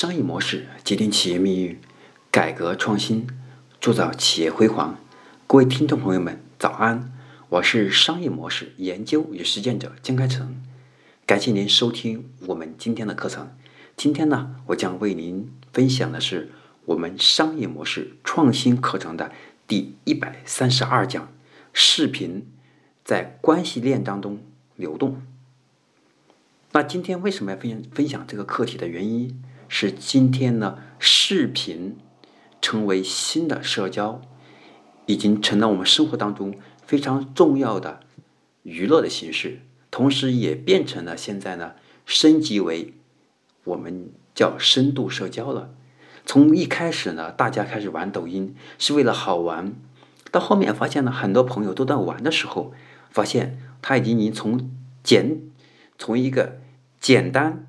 商业模式决定企业命运，改革创新铸造企业辉煌。各位听众朋友们，早安！我是商业模式研究与实践者江开成，感谢您收听我们今天的课程。今天呢，我将为您分享的是我们商业模式创新课程的第一百三十二讲：视频在关系链当中流动。那今天为什么要分分享这个课题的原因？是今天呢，视频成为新的社交，已经成了我们生活当中非常重要的娱乐的形式，同时也变成了现在呢，升级为我们叫深度社交了。从一开始呢，大家开始玩抖音是为了好玩，到后面发现呢，很多朋友都在玩的时候，发现他已经从简从一个简单。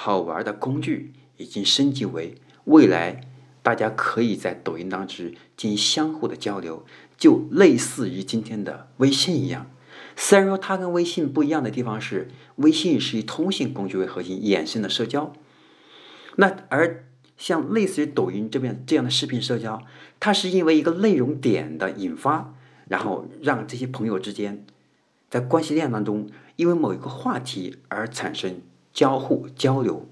好玩的工具已经升级为未来，大家可以在抖音当中进行相互的交流，就类似于今天的微信一样。虽然说它跟微信不一样的地方是，微信是以通信工具为核心衍生的社交，那而像类似于抖音这边这样的视频社交，它是因为一个内容点的引发，然后让这些朋友之间在关系链当中，因为某一个话题而产生。交互交流，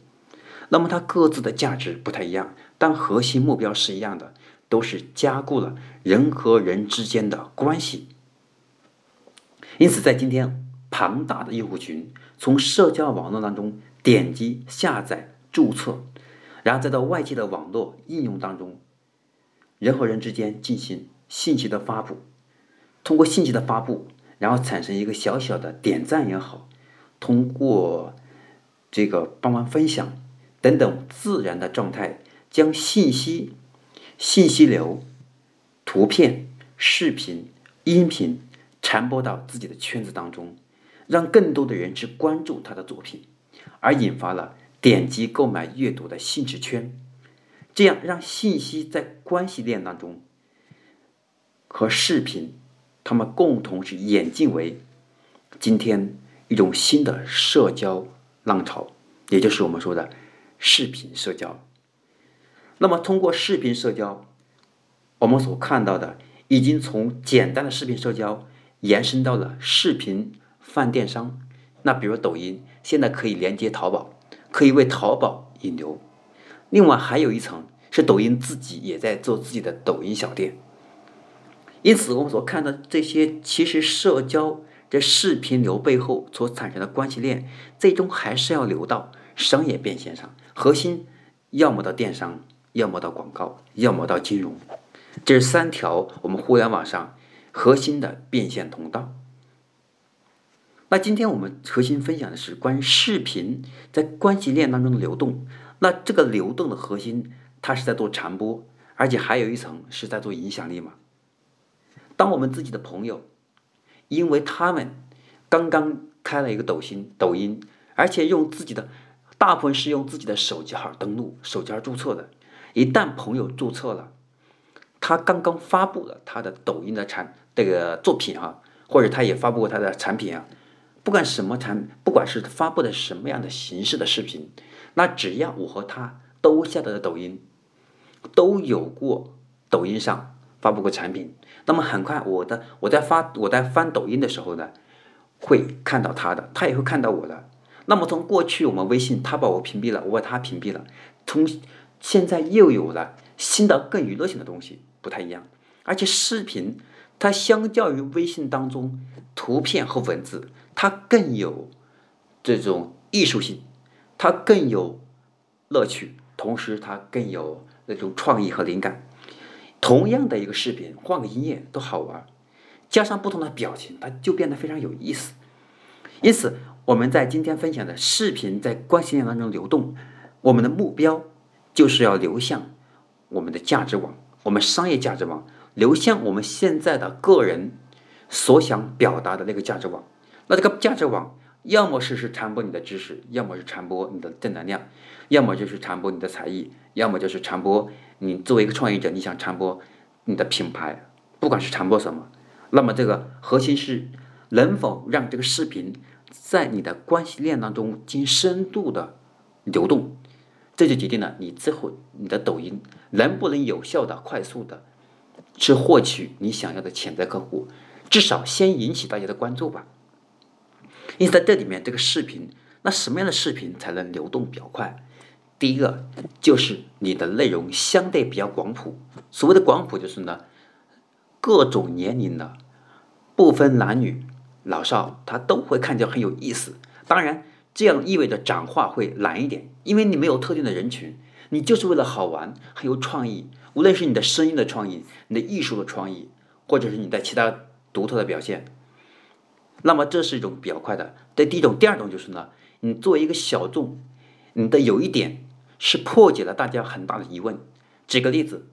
那么它各自的价值不太一样，但核心目标是一样的，都是加固了人和人之间的关系。因此，在今天庞大的用户群从社交网络当中点击下载注册，然后再到外界的网络应用当中，人和人之间进行信息的发布，通过信息的发布，然后产生一个小小的点赞也好，通过。这个帮忙分享等等自然的状态，将信息、信息流、图片、视频、音频传播到自己的圈子当中，让更多的人去关注他的作品，而引发了点击购买阅读的兴趣圈。这样让信息在关系链当中和视频，他们共同是演进为今天一种新的社交。浪潮，也就是我们说的视频社交。那么，通过视频社交，我们所看到的已经从简单的视频社交延伸到了视频泛电商。那比如抖音，现在可以连接淘宝，可以为淘宝引流。另外，还有一层是抖音自己也在做自己的抖音小店。因此，我们所看到这些，其实社交。这视频流背后所产生的关系链，最终还是要流到商业变现上。核心要么到电商，要么到广告，要么到金融。这是三条我们互联网上核心的变现通道。那今天我们核心分享的是关于视频在关系链当中的流动。那这个流动的核心，它是在做传播，而且还有一层是在做影响力嘛。当我们自己的朋友。因为他们刚刚开了一个抖音，抖音，而且用自己的大部分是用自己的手机号登录、手机号注册的。一旦朋友注册了，他刚刚发布了他的抖音的产这个作品哈，或者他也发布过他的产品啊，不管什么产，不管是发布的什么样的形式的视频，那只要我和他都下载了抖音，都有过抖音上。发布过产品，那么很快我的我在发我在翻抖音的时候呢，会看到他的，他也会看到我的。那么从过去我们微信他把我屏蔽了，我把他屏蔽了，从现在又有了新的更娱乐性的东西，不太一样。而且视频它相较于微信当中图片和文字，它更有这种艺术性，它更有乐趣，同时它更有那种创意和灵感。同样的一个视频，换个音乐都好玩，加上不同的表情，它就变得非常有意思。因此，我们在今天分享的视频在关系链当中流动，我们的目标就是要流向我们的价值网，我们商业价值网，流向我们现在的个人所想表达的那个价值网。那这个价值网，要么是是传播你的知识，要么是传播你的正能量，要么就是传播你的才艺，要么就是传播。你作为一个创业者，你想传播你的品牌，不管是传播什么，那么这个核心是能否让这个视频在你的关系链当中进行深度的流动，这就决定了你之后你的抖音能不能有效的、快速的去获取你想要的潜在客户，至少先引起大家的关注吧。因此，在这里面，这个视频，那什么样的视频才能流动比较快？第一个就是你的内容相对比较广谱。所谓的广谱，就是呢，各种年龄的，不分男女老少，他都会看见很有意思。当然，这样意味着讲话会难一点，因为你没有特定的人群，你就是为了好玩，很有创意。无论是你的声音的创意，你的艺术的创意，或者是你的其他独特的表现。那么这是一种比较快的，这第一种，第二种就是呢，你作为一个小众，你的有一点是破解了大家很大的疑问。举个例子，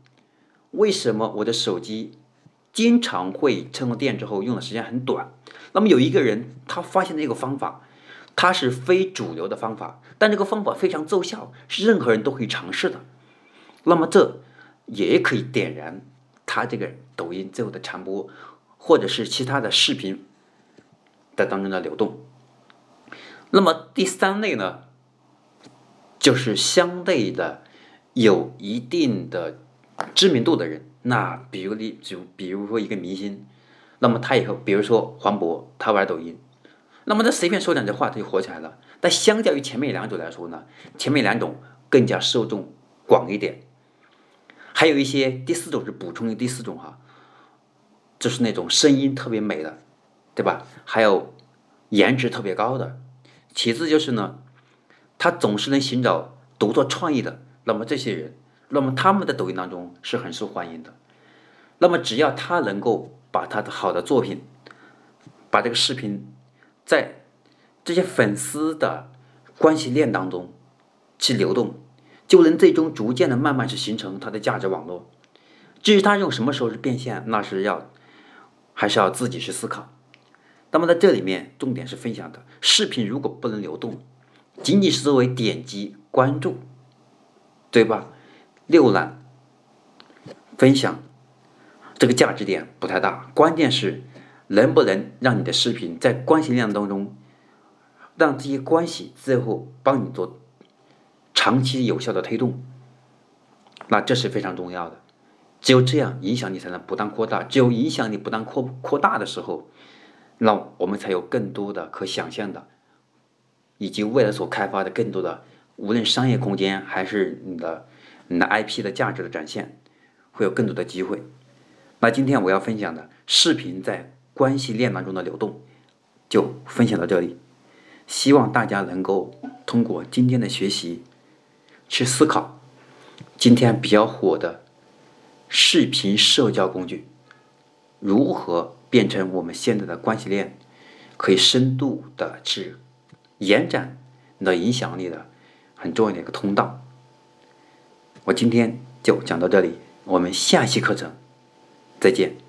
为什么我的手机经常会充了电之后用的时间很短？那么有一个人他发现了一个方法，它是非主流的方法，但这个方法非常奏效，是任何人都可以尝试的。那么这也可以点燃他这个抖音最后的传播，或者是其他的视频。在当中的流动。那么第三类呢，就是相对的有一定的知名度的人。那比如你，就比如说一个明星，那么他以后，比如说黄渤，他玩抖音，那么他随便说两句话，他就火起来了。但相较于前面两种来说呢，前面两种更加受众广一点。还有一些第四种是补充的第四种哈，就是那种声音特别美的。对吧？还有颜值特别高的，其次就是呢，他总是能寻找独特创意的。那么这些人，那么他们的抖音当中是很受欢迎的。那么只要他能够把他的好的作品，把这个视频在这些粉丝的关系链当中去流动，就能最终逐渐的慢慢去形成他的价值网络。至于他用什么时候是变现，那是要还是要自己去思考。那么在这里面，重点是分享的视频如果不能流动，仅仅是作为点击关注，对吧？浏览、分享，这个价值点不太大。关键是能不能让你的视频在关系链当中，让这些关系最后帮你做长期有效的推动，那这是非常重要的。只有这样，影响力才能不断扩大。只有影响力不断扩扩大的时候。那我们才有更多的可想象的，以及未来所开发的更多的，无论商业空间还是你的你的 IP 的价值的展现，会有更多的机会。那今天我要分享的视频在关系链当中的流动，就分享到这里。希望大家能够通过今天的学习，去思考今天比较火的视频社交工具如何。变成我们现在的关系链，可以深度的去延展你的影响力的很重要的一个通道。我今天就讲到这里，我们下期课程再见。